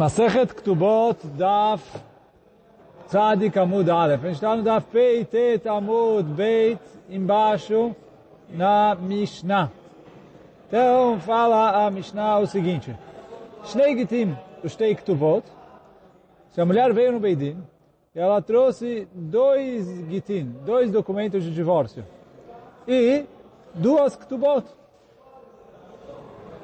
Masechet Ktubot Daf Tzadik Amud Aleph. A gente está no Daf Pei Tet Amud Beit embaixo na Mishnah. Então fala a Mishnah o seguinte. Shnei Gitim, os Tei Ktubot. Se a mulher veio no Beidin ela trouxe dois Gitim, dois documentos de divórcio e duas Ktubot.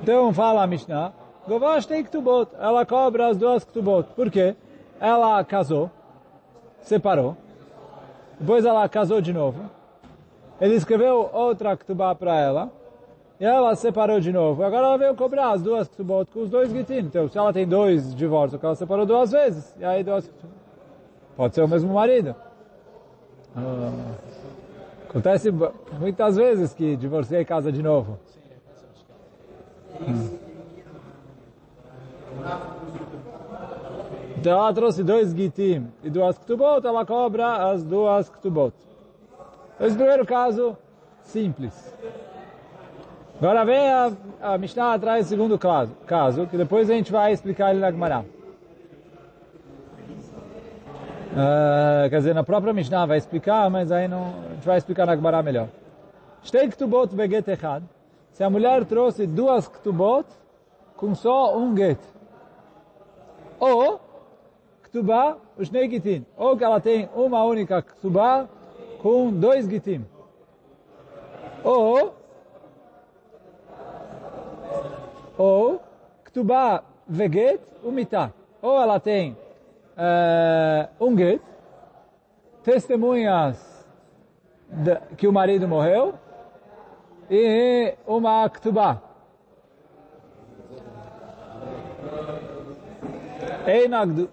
Então fala a Mishnah Govash tem ktubot. Ela cobra as duas ktubot. Por quê? Ela casou, separou, depois ela casou de novo, ele escreveu outra ktubá para ela, e ela separou de novo. Agora ela veio cobrar as duas ktubot com os dois gitin. Então, se ela tem dois divórcios, ela separou duas vezes, e aí duas... Pode ser o mesmo marido. Ah, acontece muitas vezes que divorcia e casa de novo. Então ela trouxe dois gitim e duas ktubot, ela cobra as duas ktubot. Esse primeiro caso, simples. Agora vem a, a Mishnah atrás do segundo caso, caso, que depois a gente vai explicar ele na Gemara. Uh, quer dizer, na própria Mishnah vai explicar, mas aí não, a gente vai explicar na Gemara melhor. Shtei ktubot beget echad. Se a mulher trouxe duas ktubot com só um get. Ou ktubá, os nei gitim. Ou que ela tem uma única ktubá com dois gitim. Ou ou ktubá veget umita. Ou ela tem uh, um get, testemunhas de, que o marido morreu e uma ktubá. Einagová,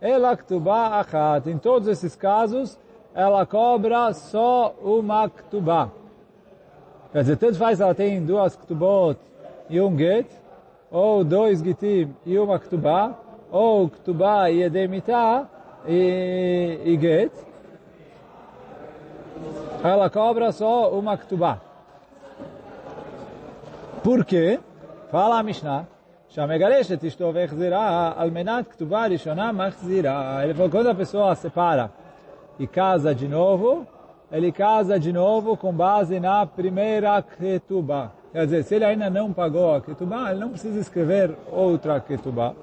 ela ktubá achat. Em todos esses casos, ela cobra só uma ktubá. Quer dizer, tanto faz ela tem duas ktubot e um get, ou dois gitim e uma ktubá, ou ktubá e edemita e, e get. Ela cobra só uma ktubá. Por quê? Fala a Mishnah. Shamegareshet isto vechzirá almenat ktuvá rishoná machzirá. Ele falou, quando a pessoa separa e casa de novo, ele casa de novo com base na primeira ketuba. Quer dizer, se ele ainda não pagou a ketuba, ele não precisa escrever outra ketuba.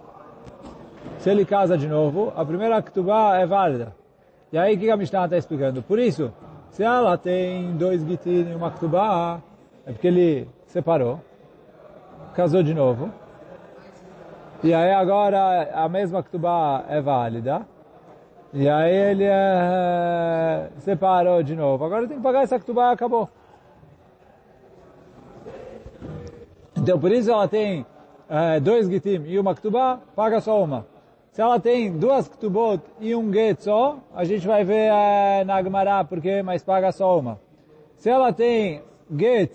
Se ele casa de novo, a primeira ketuba é válida. E aí o que a Mishnah está explicando? Por isso, se ela tem dois gitin e uma ketuba, é porque ele separou, casou de novo, e aí agora a mesma Ktubá é válida. E aí ele é, separou de novo. Agora tem que pagar essa Ktubá e acabou. Então por isso ela tem é, dois Gitim e uma Ktubá, paga só uma. Se ela tem duas Ktubot e um Get só, a gente vai ver é, na Gemara porque, mas paga só uma. Se ela tem Get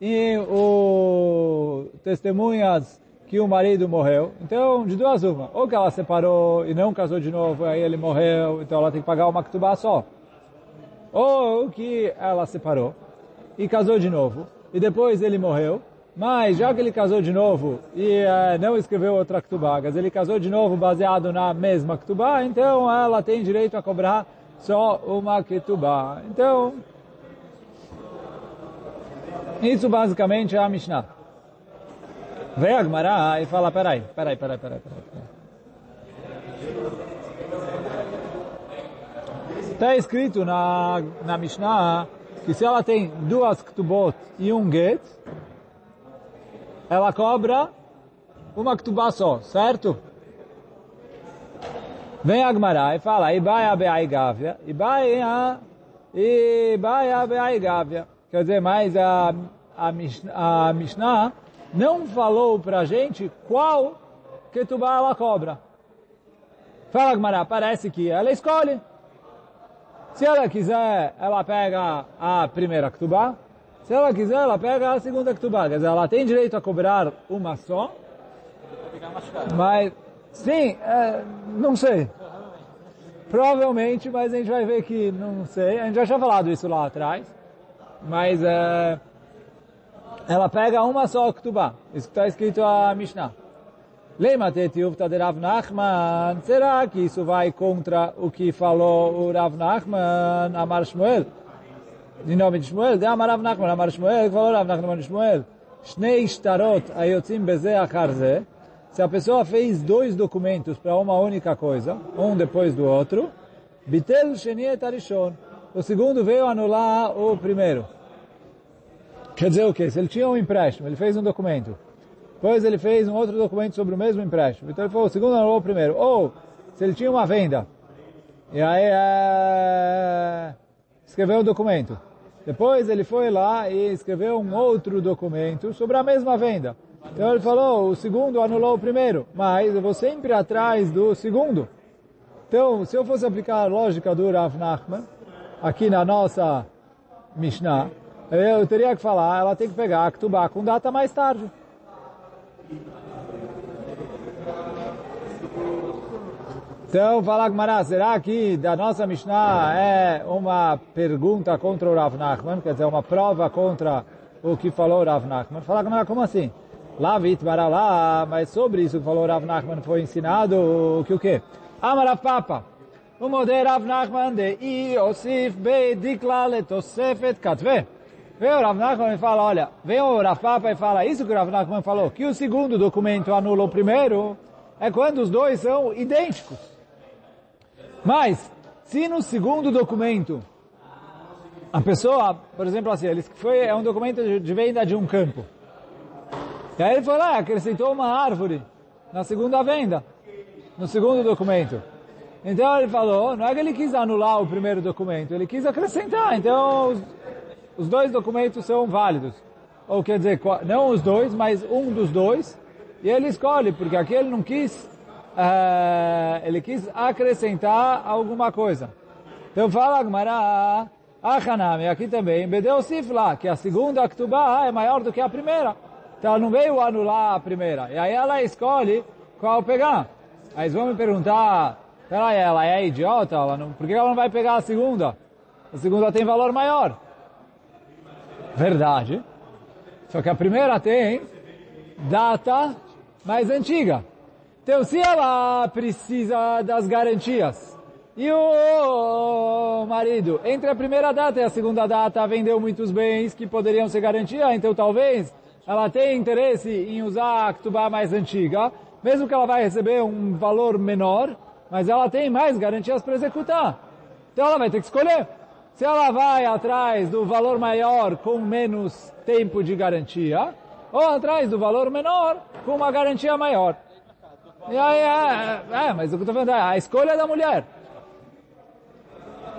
e o testemunhas que o marido morreu. Então, de duas uma. Ou que ela separou e não casou de novo, aí ele morreu, então ela tem que pagar uma ktubá só. Ou que ela separou e casou de novo, e depois ele morreu, mas já que ele casou de novo e uh, não escreveu outra ktubá, mas ele casou de novo baseado na mesma ktubá, então ela tem direito a cobrar só uma ktubá. Então, isso basicamente é a Mishnah. Vem a Gmará e fala, peraí, peraí, peraí, peraí, peraí. Está escrito na, na Mishnah que se ela tem duas ktubot e um get, ela cobra uma ktubá só, certo? Vem a Gmará e fala, Ibaia be'ai gavia, Ibaia, Ibaia be'ai gavia. Quer dizer, mais a, a, a Mishnah não falou para a gente qual ketubá ela cobra. Fala, Gmará, parece que ela escolhe. Se ela quiser, ela pega a primeira ketubá. Se ela quiser, ela pega a segunda ketubá. Quer dizer, ela tem direito a cobrar uma só. Mas, sim, é, não sei. Provavelmente, mas a gente vai ver que não sei. A gente já tinha falado isso lá atrás. Mas, é, ela pega uma só Ktubá. Isso está escrito a Mishnah. Lema tetiuvta de Rav Nachman. Será que isso vai contra o que falou o Rav Nachman, Amar Shmuel? De nome de Shmuel? De Amar Rav Nachman, Amar Shmuel, que falou Rav Nachman Shmuel. Shnei shtarot ayotzim beze acharze. Se a pessoa fez dois documentos para uma única coisa, um depois do outro, bitel sheni arishon. O segundo veio anular o primeiro. Quer dizer o quê? Se ele tinha um empréstimo, ele fez um documento. Depois ele fez um outro documento sobre o mesmo empréstimo. Então ele falou, o segundo anulou o primeiro. Ou, se ele tinha uma venda, e aí é, escreveu um documento. Depois ele foi lá e escreveu um outro documento sobre a mesma venda. Então ele falou, o segundo anulou o primeiro, mas eu vou sempre atrás do segundo. Então, se eu fosse aplicar a lógica do Rav Nachman, aqui na nossa Mishnah, eu teria que falar, ela tem que pegar a Ktubá com data mais tarde. Então, fala Gmará, será que da nossa Mishnah é uma pergunta contra o Rav Nachman, quer dizer, uma prova contra o que falou o Rav Nachman? Fala Gmará, como assim? Lá vitmara lá, mas sobre isso que falou o Rav Nachman foi ensinado o que o quê? Amarav Papa. O modelo Rav Nachman de Iosif be dikla letosefet katve. Vem o Rav Nachman e fala, olha, vem o Rav Papa e fala isso que o Rav Nachman falou, que o segundo documento anula o primeiro, é quando os dois são idênticos. Mas, se no segundo documento, a pessoa, por exemplo assim, ele foi, é um documento de venda de um campo. E aí ele foi lá, acrescentou uma árvore na segunda venda, no segundo documento. Então ele falou, não é que ele quis anular o primeiro documento, ele quis acrescentar. Então os, dois documentos são válidos. Ou quer dizer, não os dois, mas um dos dois. E ele escolhe, porque aqui ele não quis uh, ele quis acrescentar alguma coisa. Então fala Agmará, Achanami, aqui também, Bedeu Sifla, que a segunda Aktubá é maior do que a primeira. Então ela não veio anular a primeira. E aí ela escolhe qual pegar. Aí vão me perguntar, peraí, ela é idiota? Ela não, por que ela não vai pegar a segunda? A segunda tem valor maior. Verdade. Só que a primeira tem data mais antiga. Então, se ela precisa das garantias e o marido, entre a primeira data e a segunda data, vendeu muitos bens que poderiam ser garantia, então talvez ela tenha interesse em usar a Ktubá mais antiga, mesmo que ela vai receber um valor menor, mas ela tem mais garantias para executar. Então ela vai ter que escolher. Se ela vai atrás do valor maior com menos tempo de garantia, ou atrás do valor menor com uma garantia maior. E aí, é, é, mas o que eu estou falando é a escolha da mulher.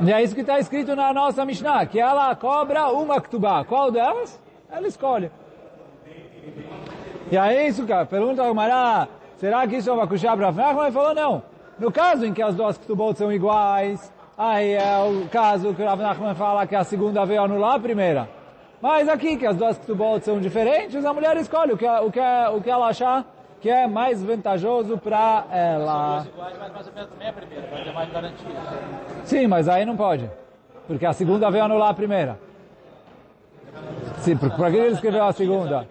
E é isso que está escrito na nossa Mishnah, que ela cobra uma ktubá. Qual delas? Ela escolhe. E aí isso, cara, pergunta ao Mará, será que isso é uma kushá para Ele falou, não. No caso em que as duas ktubot são iguais, aí é o caso que o Rav Nachman fala que a segunda veio anular a primeira. Mas aqui, que as duas ktubot são diferentes, a mulher escolhe o que, o que, o que ela achar que é mais vantajoso para ela. Sim, mas aí não pode. Porque a segunda veio anular a primeira. Sim, porque para que ele escreveu a segunda?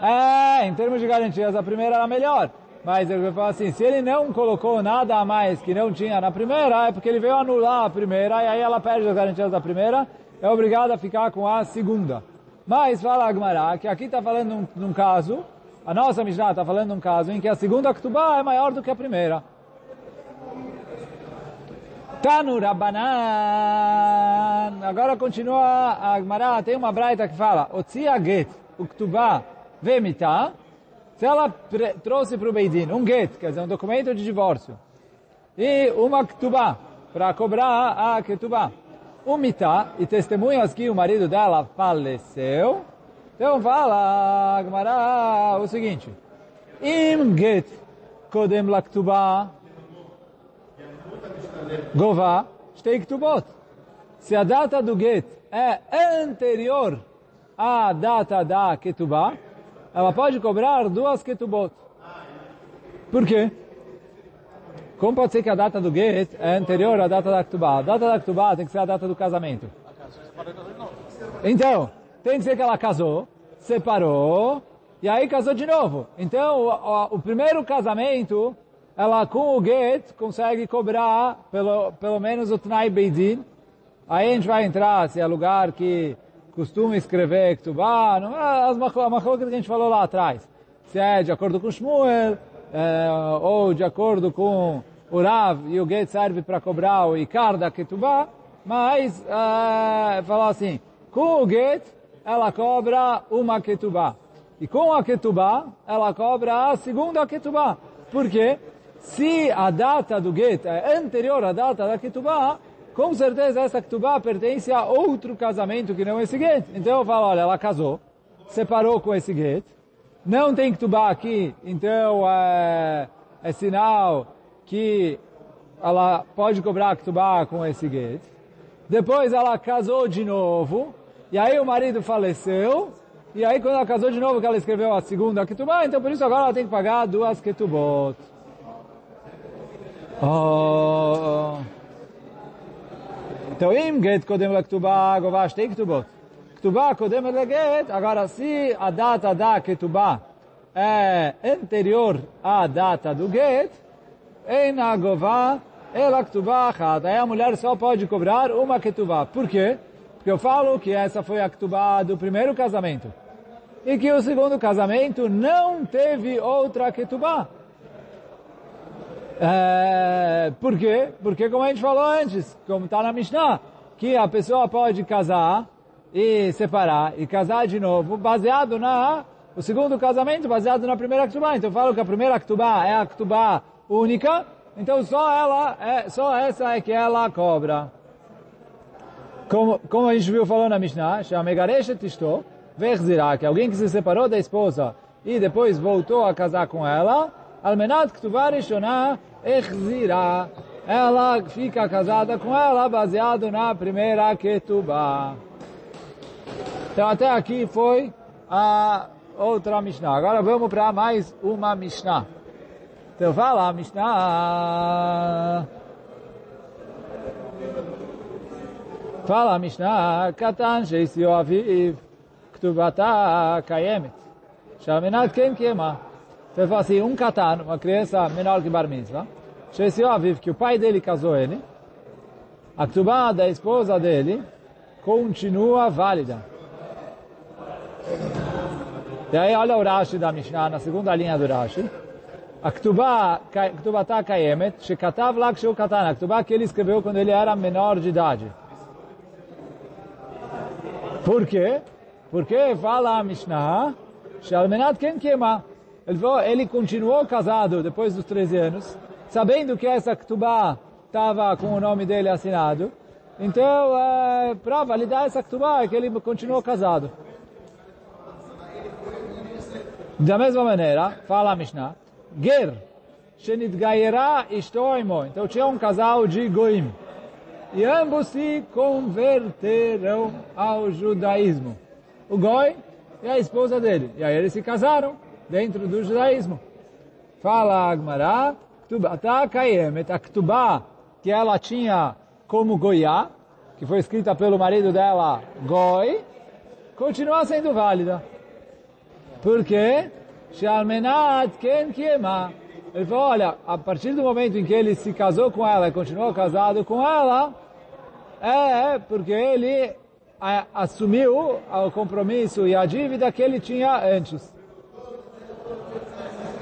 É, em termos de garantias, a primeira era melhor. Mas ele vai falar assim, se ele não colocou nada a mais que não tinha na primeira, é porque ele veio anular a primeira, e aí ela perde as garantias da primeira, é obrigada a ficar com a segunda. Mas fala Agmará, que aqui está falando num, num caso a nossa Mishnah está falando de um caso em que a segunda Ktubá é maior do que a primeira. Tanu Rabanan. Agora continua a Gemara, tem uma braita que fala, Otzia Get, o Ktubá Vemita, se ela trouxe para o Beidin um Get, quer dizer, um documento de divórcio, e uma Ktubá, para cobrar a Ktubá, um Mitá, e testemunhas que o marido dela faleceu, então fala Gemara o seguinte. Im get kodem laktuba gova shtei ktubot. Se a data do get é anterior à data da ketubá, ela pode cobrar duas ketubot. Por quê? Como pode ser que a data do get é anterior à data da ketubá? A data da ketubá tem que ser a data do casamento. Então, tem que ser que ela casou, separou, e aí casou de novo. Então, o, o, primeiro casamento, ela com o get consegue cobrar pelo, pelo menos o Tnai Beidin. Aí a gente vai entrar se é lugar que costuma escrever Ktubá, não é as machlokes que a gente falou lá atrás. Se é de acordo com Shmuel, é, ou de acordo com o Rav, e o get serve para cobrar o Ikar da Ketubá, mas, é, falar assim, com o get, ela cobra uma Ketubá. E com a Ketubá, ela cobra a segunda Ketubá. Por quê? Se a data do get é anterior à data da Ketubá, com certeza essa Ketubá pertence a outro casamento que não esse get. Então eu falo, olha, ela casou, separou com esse get, não tem Ketubá aqui, então é, é sinal que ela pode cobrar Ketubá com esse get. Depois ela casou de novo, e aí o marido faleceu, e aí quando ela casou de novo, que ela escreveu a segunda ketubá, então por isso agora ela tem que pagar duas ketubot. Oh. Então, im get kodem le ketubá, govash tem ketubot. Ketubá kodem le get, agora se a data da ketubá é anterior à data do get, em agová, ela ketubá achat. Aí a mulher só pode cobrar uma ketubá. Por quê? Porque eu falo que essa foi a ketubá do primeiro casamento e que o segundo casamento não teve outra ketubá. É, por quê? Porque como a gente falou antes, como está na Mishnah, que a pessoa pode casar e separar e casar de novo baseado na o segundo casamento baseado na primeira ketubá. Então eu falo que a primeira ketubá é a ketubá única, então só ela é só essa é que ela cobra. Como, como a gente viu falando na Mishnah, Shamegareshet Ishto, Verzirá, que alguém que se separou da esposa e depois voltou a casar com ela, Almenat Ktuvá Rishonah Echzirá, ela fica casada com ela baseado na primeira Ketubá. Então até aqui foi a outra Mishnah. Agora vamos para mais uma Mishnah. Então fala Mishnah. Fala Mishnah, Katan Sheisio Aviv, Ktubata Kayemet, Shaminat Ken Kemah. Ele fala assim, um katan, uma criança menor que bar mitzvah, Shesio Aviv, que o pai dele casou ele, a ktubá da esposa dele continua válida. E aí olha o Rashi da Mishnah, na segunda linha do Rashi. A ktubá, ktubata kayemet, shekatav lak sheu katan, a que ele escreveu quando ele era menor de idade. Por quê? Porque fala a Mishnah, Shalmenat Ken Kema. Ele, ele continuou casado depois dos 13 anos, sabendo que essa Ktubá estava com o nome dele assinado. Então, é, para validar essa Ktubá, é que ele continuou casado. Da mesma maneira, fala a Mishnah, Ger, Shenidgaira Ishtoimo. Então tinha um casal de Goim. E ambos se converteram ao judaísmo o Goi e a esposa dele. E aí eles se casaram dentro do judaísmo. Fala Agmará, Ktubata Kayemet, a Ktubá que ela tinha como Goiá, que foi escrita pelo marido dela, Goi, continua sendo válida. Por quê? Shalmenat Ken Kiema. Ele falou, olha, a partir do momento em que ele se casou com ela e continuou casado com ela, é porque ele assumiu o compromisso e a dívida que ele tinha antes.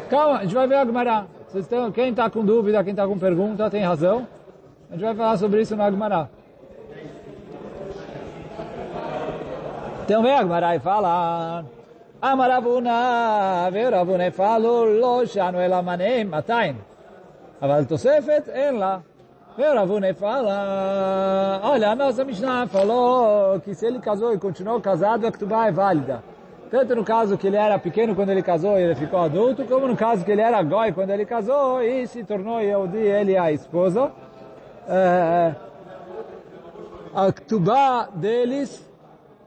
Calma, a gente vai ver a Gemara. Quem está com dúvida, quem está com pergunta, tem razão. A gente vai falar sobre isso na Gemara. Então vem a Gemara e fala... Amaravuna, veravuna falou, lo shanu elamane matain. אבל תוספת אין לה. E o Ravune fala, olha, a nossa Mishnah falou que se ele casou e continuou casado, a Ktubá é válida. Tanto no caso que ele era pequeno quando ele casou e ele ficou adulto, como no caso que ele era goi quando ele casou e se tornou Yehudi, ele a esposa. É, a Ktubá deles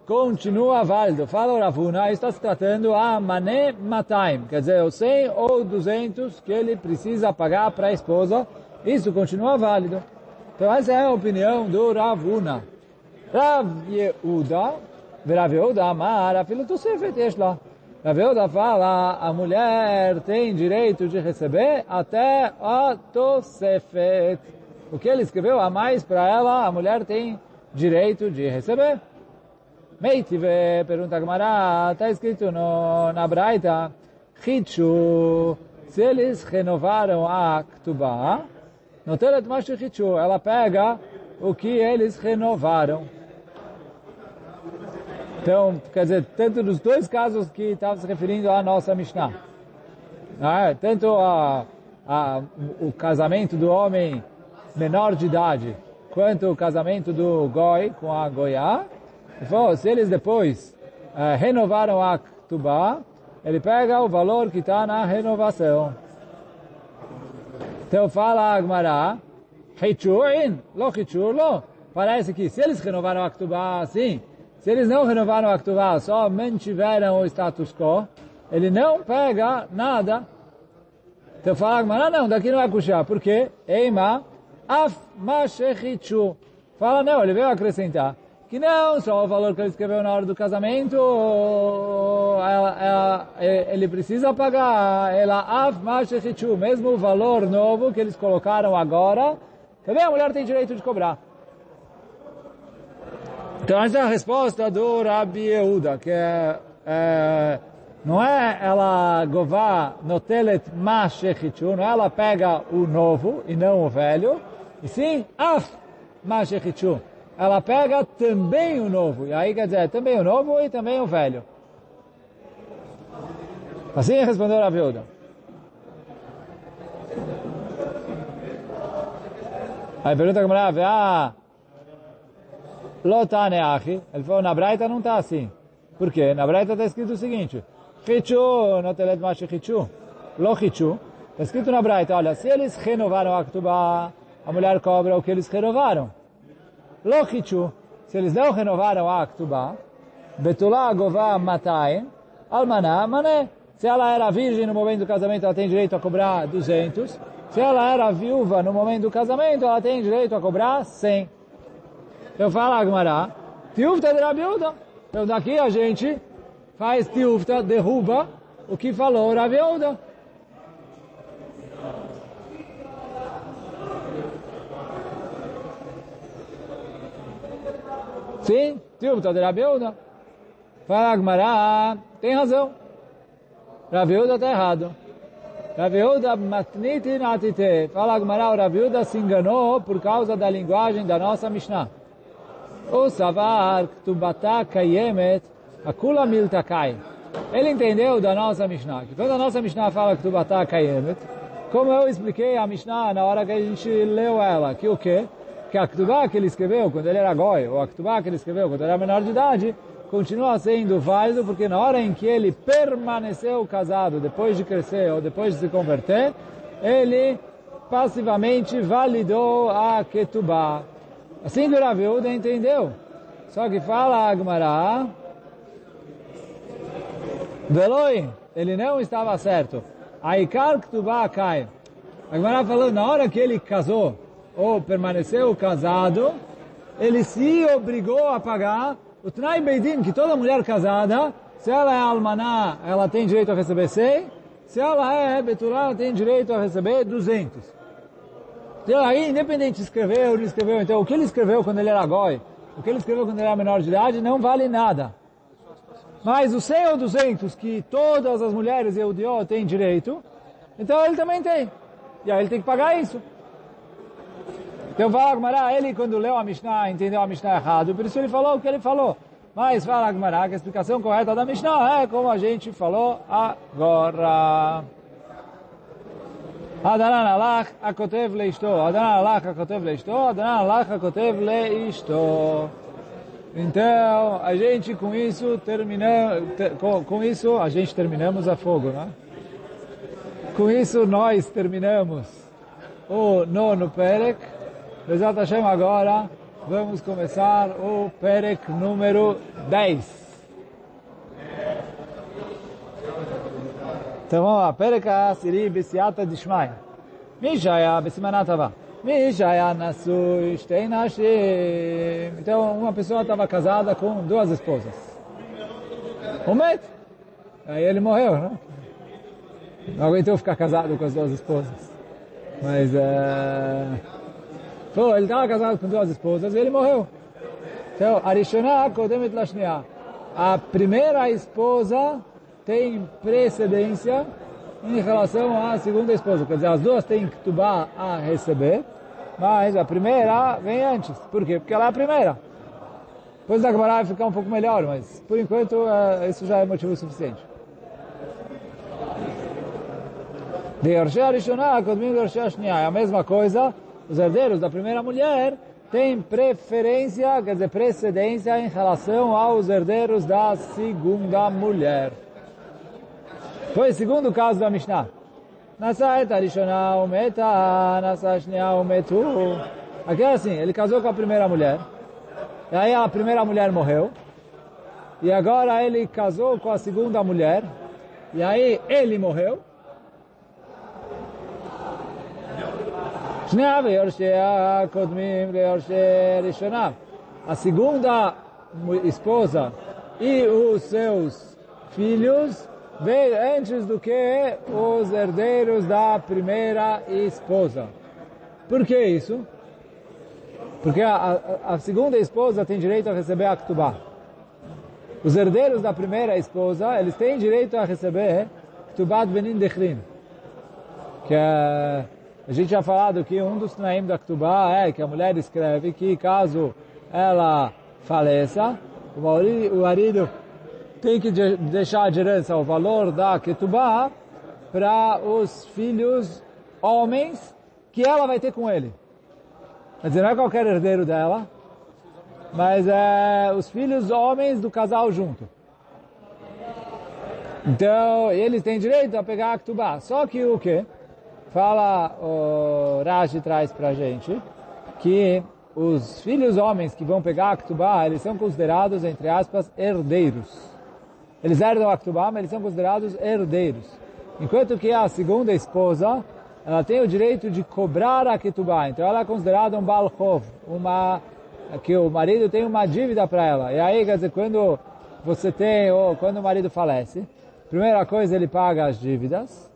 continua válido. Fala o Ravuna, está se tratando a mané mataim, quer dizer, o 100 ou 200 que ele precisa pagar para a esposa, isso continua válido. Então essa é a opinião do Ravuna. Rav Yehuda, Rav Yehuda amar, afilo tosefet yesh lá. Rav fala, a mulher tem direito de receber até a Tosefet. O que ele escreveu a mais para ela, a mulher tem direito de receber. Meitive, pergunta Gamara, está escrito no, na Braita, Hichu, se eles renovaram a Ktubá, no Telet Mashi Hichu, ela pega o que eles renovaram. Então, quer dizer, tanto nos dois casos que estava se referindo à nossa Mishnah. Ah, tanto a, a, o casamento do homem menor de idade, quanto o casamento do Goi com a Goiá. Se eles depois eh, renovaram a Ktubá, ele pega o valor que está na renovação. Então fala Agmará, Hichurin, lo Hichur, lo. Parece que se eles renovaram a Ktubá, sim, se eles não renovaram a Ktuvá, só mantiveram o status quo, ele não pega nada. Então fala, mas não, daqui não é kushá. Por quê? Eima, af. Fala, não, ele veio acrescentar. Que não, só o valor que ele escreveu na hora do casamento, ela, ela, ele precisa pagar. Ela af. Mesmo o valor novo que eles colocaram agora, também a mulher tem direito de cobrar. Então essa é a resposta do Rabi Yehuda, que é, é, não é ela gová no telet mashechichu, não é ela pega o novo e não o velho, e sim af mashechichu. Ela pega também o novo, e aí quer dizer, também o novo e também o velho. Assim respondeu Rabi Yehuda. Aí pergunta como ah, Lotane achi. Ele falou, na Braita não está assim. Por quê? Na Braita está escrito o seguinte. Hichu, no telet machi hichu. Lo hichu. Está escrito na Braita, olha, se eles renovaram a Ktubá, a mulher cobra o que eles renovaram. Lo hichu. Se eles não renovaram a Ktubá, Betulá gová matai, almaná mané. Se ela era virgem no momento do casamento, ela tem direito a cobrar 200. Se ela era viúva no momento do casamento, ela tem direito a cobrar 100. Eu falo Agmará, Tiufta de Rabiuda. Então daqui a gente faz Tiufta, derruba o que falou Rabiuda. Sim, Tiufta de Rabiuda. Fala Agmará, tem razão. Rabiuda está errado. Raviuda matniti natite. Fala Agmará, o Raviuda se enganou por causa da linguagem da nossa Mishnah. O savar ktubata kayemet akula miltakai. Ele entendeu da nossa Mishnah, que quando a nossa Mishnah fala ktubata kayemet, como eu expliquei a Mishnah na hora que a gente leu ela, que o quê? Que a ktubá que ele escreveu quando ele era goi, ou a ktubá que ele escreveu quando ele era menor de idade, continua sendo válido porque na hora em que ele permaneceu casado, depois de crescer ou depois de se converter, ele passivamente validou a ketubá. Assim que o Rav entendeu. Só que fala Agmará, Veloi, ele não estava certo. Aikar Ktubá cai. Agmará falou, na hora que ele casou, ou permaneceu casado, ele se obrigou a pagar o Tnai Beidin, que toda mulher casada, se ela é almaná, ela tem direito a receber 100, se ela é betulá, ela tem direito a receber 200. Então aí, independente se escreveu ou não escreveu, então o que ele escreveu quando ele era goi, o que ele escreveu quando ele era menor de idade, não vale nada. Mas os 100 ou 200 que todas as mulheres e o Dio têm direito, então ele também tem. E aí ele tem que pagar isso. Então fala Agmará, ele quando leu a Mishnah, entendeu a Mishnah errado, por isso ele falou o que ele falou. Mas fala Agmará que a explicação correta da Mishnah é como a gente falou agora. Adaran alach akotev leishto. Adaran alach akotev leishto. Adaran alach akotev leishto. Então, a gente com isso terminamos, com, com isso a gente terminamos a fogo, né? Com isso nós terminamos o nono Perek. Bezat Hashem agora vamos começar o Perek número 10. Então vamos lá, Pereka Siri Bisiata Dishmaya. Mishaya Bisimanatava. Mishaya Nasui Steinashim. Então uma pessoa estava casada com duas esposas. Umet. Aí ele morreu, né? Não aguentou ficar casado com as duas esposas. Mas, uh, pô, ele estava casado com duas esposas e ele morreu. Então, Arishoná Kodemet Lashniá. A primeira esposa tem precedência em relação à segunda esposa. Quer dizer, as duas têm que tubar a receber, mas a primeira vem antes. Por quê? Porque ela é a primeira. Depois da Gemara vai ficar um pouco melhor, mas por enquanto uh, isso já é motivo suficiente. De Yorshei Arishonah, Kodmim Yorshei Ashniah. É a mesma coisa, os herdeiros da primeira mulher têm preferência, quer dizer, precedência em relação aos herdeiros da segunda mulher. Foi o segundo caso da Mishnah. Nasa et Arishonah umeta, nasa umetu. Aqui é assim, ele casou com a primeira mulher, e aí a primeira mulher morreu. E agora ele casou com a segunda mulher. E aí ele morreu. A segunda esposa e os seus filhos veio antes do que os herdeiros da primeira esposa. Por que isso? Porque a, a, a, segunda esposa tem direito a receber a Ktubá. Os herdeiros da primeira esposa, eles têm direito a receber Ktubat Benin Dechrin. Que é, a gente já falado que um dos Tnaim da Ktubá é que a mulher escreve que caso ela faleça, o marido tem que deixar de herança o valor da Ketubá para os filhos homens que ela vai ter com ele. Quer dizer, não é qualquer herdeiro dela, mas é os filhos homens do casal junto. Então, eles têm direito a pegar a Ktubá. Só que o que? Fala, o Rashi traz pra gente, que os filhos homens que vão pegar a Ktubá, eles são considerados, entre aspas, herdeiros. Eles herdam a Ktubá, mas eles são considerados herdeiros. Enquanto que a segunda esposa, ela tem o direito de cobrar a Ketubá. Então ela é considerada um Balchov, uma que o marido tem uma dívida para ela. E aí, quer dizer, quando você tem, ou quando o marido falece, primeira coisa ele paga as dívidas,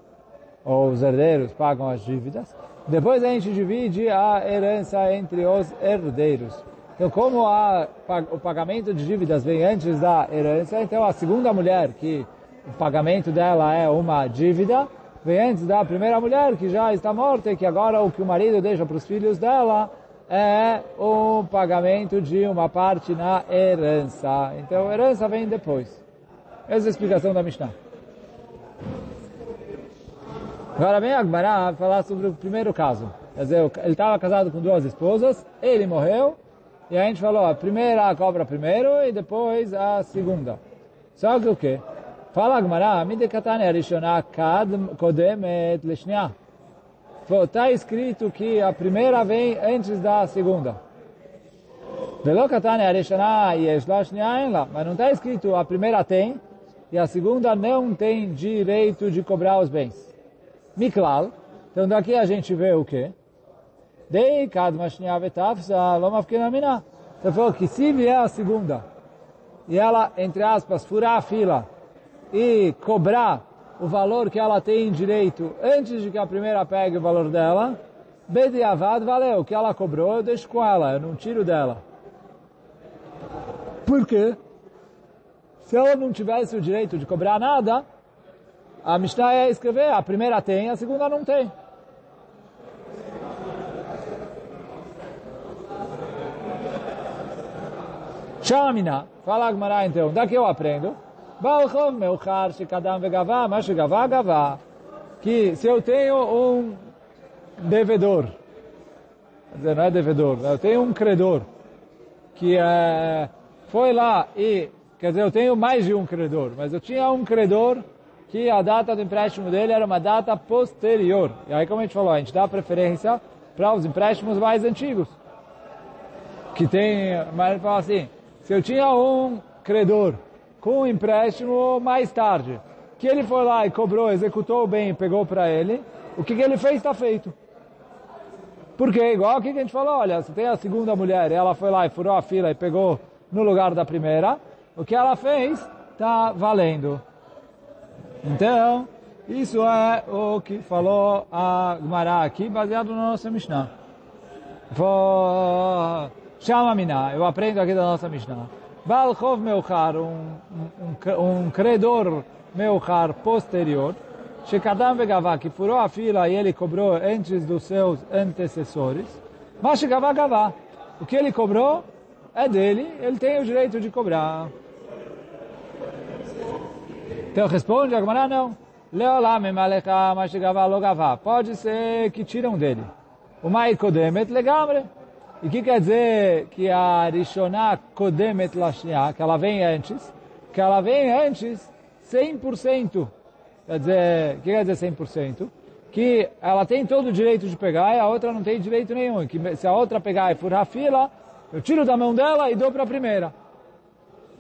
ou os herdeiros pagam as dívidas. Depois a gente divide a herança entre os herdeiros. Então, como a, o pagamento de dívidas vem antes da herança, então a segunda mulher, que o pagamento dela é uma dívida, vem antes da primeira mulher que já está morta e que agora o que o marido deixa para os filhos dela é o pagamento de uma parte na herança. Então, a herança vem depois. Essa é a explicação da Mishnah. Agora vem Agmará falar sobre o primeiro caso. Quer dizer, ele estava casado com duas esposas, ele morreu, e a gente falou, a primeira cobra primeiro e depois a segunda. Só que o quê? Fala Agmará, Midekatane Arishonah Kad Kodemet Lishnia. Está escrito que a primeira vem antes da segunda. Velokatane Arishonah Yesh Lashnia Mas não está escrito a primeira tem e a segunda não tem direito de cobrar os bens. Miklal. Então daqui a gente vê o quê? Dei Kad Mashnia Vetafsa Lomafkina Mina. Então falou que se vier a segunda e ela, entre aspas, furar a fila e cobrar o valor que ela tem direito antes de que a primeira pegue o valor dela, Bediavad valeu, o que ela cobrou eu deixo com ela, eu não tiro dela. Por quê? Se ela não tivesse o direito de cobrar nada, a Mishnah ia escrever, a primeira tem, a segunda não tem. Shamina, fala Agmará então, daqui eu aprendo Balchov Meuchar Shekadam Vegavá, mas Shegavá Gavá. Que se eu tenho um devedor, quer dizer, não é devedor, eu tenho um credor, que é, foi lá e, quer dizer, eu tenho mais de um credor, mas eu tinha um credor que a data do empréstimo dele era uma data posterior. E aí, como a gente falou, a gente dá preferência para os empréstimos mais antigos. Que tem, mas ele fala assim, se eu tinha um credor com um empréstimo mais tarde, que ele foi lá e cobrou, executou o bem, pegou para ele, o que, que ele fez está feito. Porque igual que a gente falou, olha, você tem a segunda mulher, e ela foi lá e furou a fila e pegou no lugar da primeira, o que ela fez está valendo. Então, isso é o que falou a Gemara aqui, baseado na nossa Mishnah. Chama Miná, eu aprendo aqui da nossa Mishnah. Balchov Meuchar, um, um, um credor Meuchar posterior, Shekadam Vegavá, que furou a fila e ele cobrou antes dos seus antecessores, mas Shekavá Gavá, o que ele cobrou é dele, ele tem o direito de cobrar. Então responde a Gemara, não. Leolam emalecha mashigavá logavá. Pode ser que tiram dele. O mai kodemet legamre. E o que quer dizer que a Rishoná kodemet lashnia, que ela vem antes? Que ela vem antes 100%. Quer dizer, o que quer dizer 100%? Que ela tem todo o direito de pegar e a outra não tem direito nenhum. Que se a outra pegar e furar a fila, eu tiro da mão dela e dou para a primeira.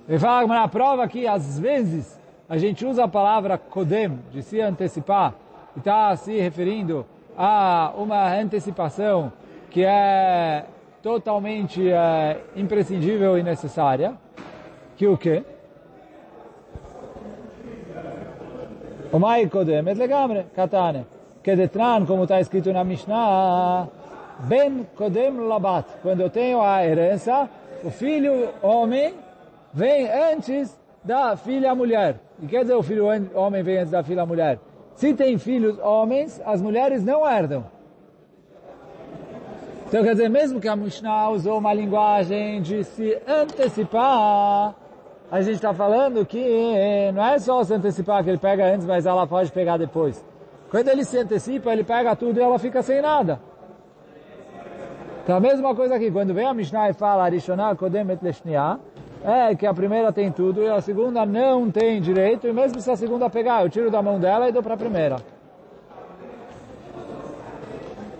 Ele fala na prova que às vezes a gente usa a palavra kodem, de se antecipar, e está se referindo a uma antecipação que é totalmente é, imprescindível e necessária, que o quê? O mai kodem et legamre, katane. Que detran, como está escrito na Mishnah, ben kodem labat. Quando eu tenho a herança, o filho homem vem antes da filha mulher. E quer dizer o filho homem vem antes da filha mulher? Se tem filhos homens, as mulheres não herdam. Então quer dizer, mesmo que a Mishnah usou uma linguagem de se antecipar, a gente está falando que não é só se antecipar que ele pega antes, mas ela pode pegar depois. Quando ele se antecipa, ele pega tudo e ela fica sem nada. Então a mesma coisa aqui, quando vem a Mishnah e fala Arishonah Kodem et Leshniah, é que a primeira tem tudo e a segunda não tem direito, e mesmo se a segunda pegar, eu tiro da mão dela e dou para a primeira.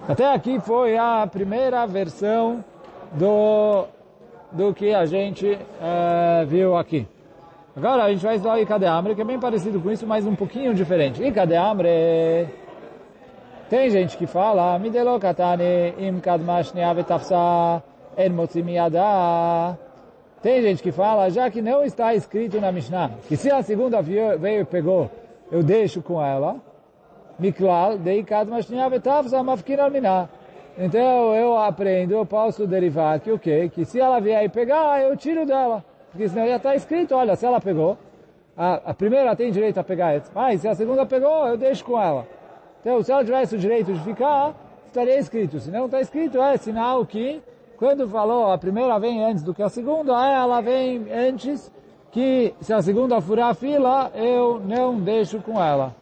Até aqui foi a primeira versão do, do que a gente é, viu aqui. Agora a gente vai estudar o Ikadeamre, que é bem parecido com isso, mas um pouquinho diferente. Ikadeamre, tem gente que fala. Tem gente que fala, já que não está escrito na Mishnah, que se a segunda veio e pegou, eu deixo com ela, Miklal, deikad mashniya vetavza mafkir alminah. Então eu aprendo, eu posso derivar que o quê? Que se ela vier e pegar, eu tiro dela. Porque senão já está escrito, olha, se ela pegou, a, a primeira tem direito a pegar mas se a segunda pegou, eu deixo com ela. Então se ela tivesse o direito de ficar, estaria escrito. Se não está escrito, é sinal que quando falou a primeira vem antes do que a segunda, ela vem antes que se a segunda furar a fila, eu não deixo com ela.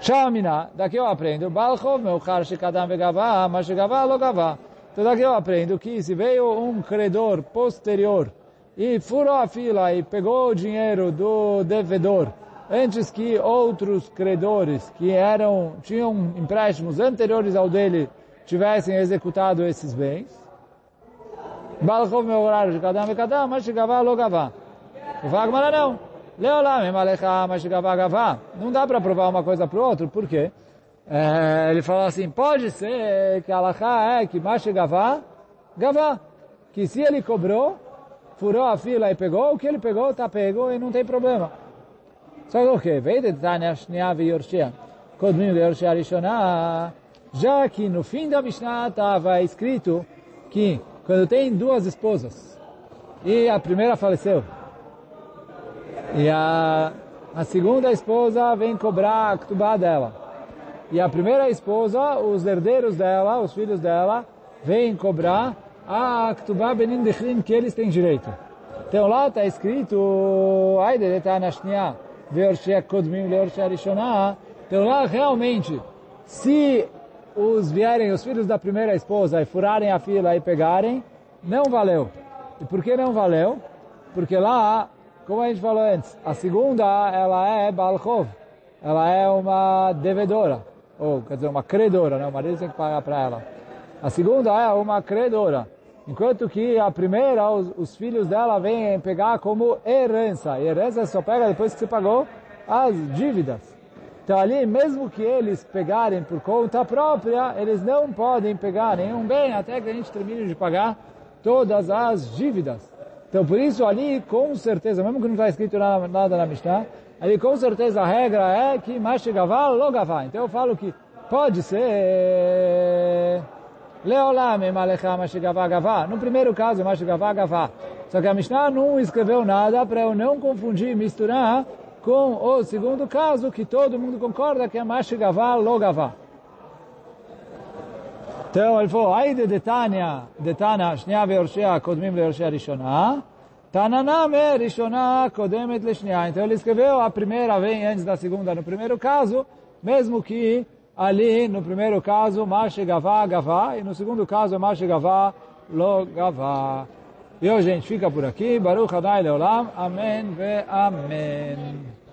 Shamina, daqui eu aprendo, Balchov meuchar shekadam vegavá, mas shegavá lo gavá. Então daqui eu aprendo que se veio um credor posterior e furou a fila e pegou o dinheiro do devedor antes que outros credores que eram tinham empréstimos anteriores ao dele tivessem executado esses bens. Balchov meuchar shekadam vegavá, mas shegavá lo gavá. O Vagmara não. Não dá para provar uma coisa para o outro, por quê? É, ele fala assim, pode ser que a é que Mashe Gavá, Gavá, que se ele cobrou, furou a fila e pegou, o que ele pegou, está pego e não tem problema. Só que o quê? Veio de Tânia Shniav e Yorshia, Kodmim de Yorshia Rishonah, já que no fim da Mishnah estava escrito que quando tem duas esposas e a primeira faleceu, e a, a segunda esposa vem cobrar a ktubá dela. E a primeira esposa, os herdeiros dela, os filhos dela, vêm cobrar a ktubá benin dechlim que eles têm direito. Então lá está escrito, então lá realmente, se os vierem os filhos da primeira esposa e furarem a fila e pegarem, não valeu. E por que não valeu? Porque lá como a gente falou antes, a segunda, ela é Balchov. Ela é uma devedora. Ou, quer dizer, uma credora, né? O marido tem que pagar para ela. A segunda é uma credora. Enquanto que a primeira, os, os, filhos dela vêm pegar como herança. E herança só pega depois que você pagou as dívidas. Então ali, mesmo que eles pegarem por conta própria, eles não podem pegar nenhum bem até que a gente termine de pagar todas as dívidas. Então, por isso ali, com certeza, mesmo que não está escrito nada, nada na Mishnah, Aí com certeza a regra é que Mashigavá Logavá. Então eu falo que pode ser Leolam Malecha Mashigavá Gavá. No primeiro caso, Mashigavá Gavá. Só que a Mishnah não escreveu nada para eu não confundir, misturar com o segundo caso, que todo mundo concorda que é Mashigavá Logavá. Então ele falou, aí de Detania, Detana, Shnia ve'orshea, Kodmim le'orshea Rishonah, Tananame Rishonah Kodemet Leshnia. Então ele escreveu a primeira vem antes da segunda no primeiro caso, mesmo que ali no primeiro caso Mashe Gavá Gavá e no segundo caso Mashe Gavá Lo Gavá. E hoje a gente fica por aqui. Baruch Adai Leolam. Amém ve Amém.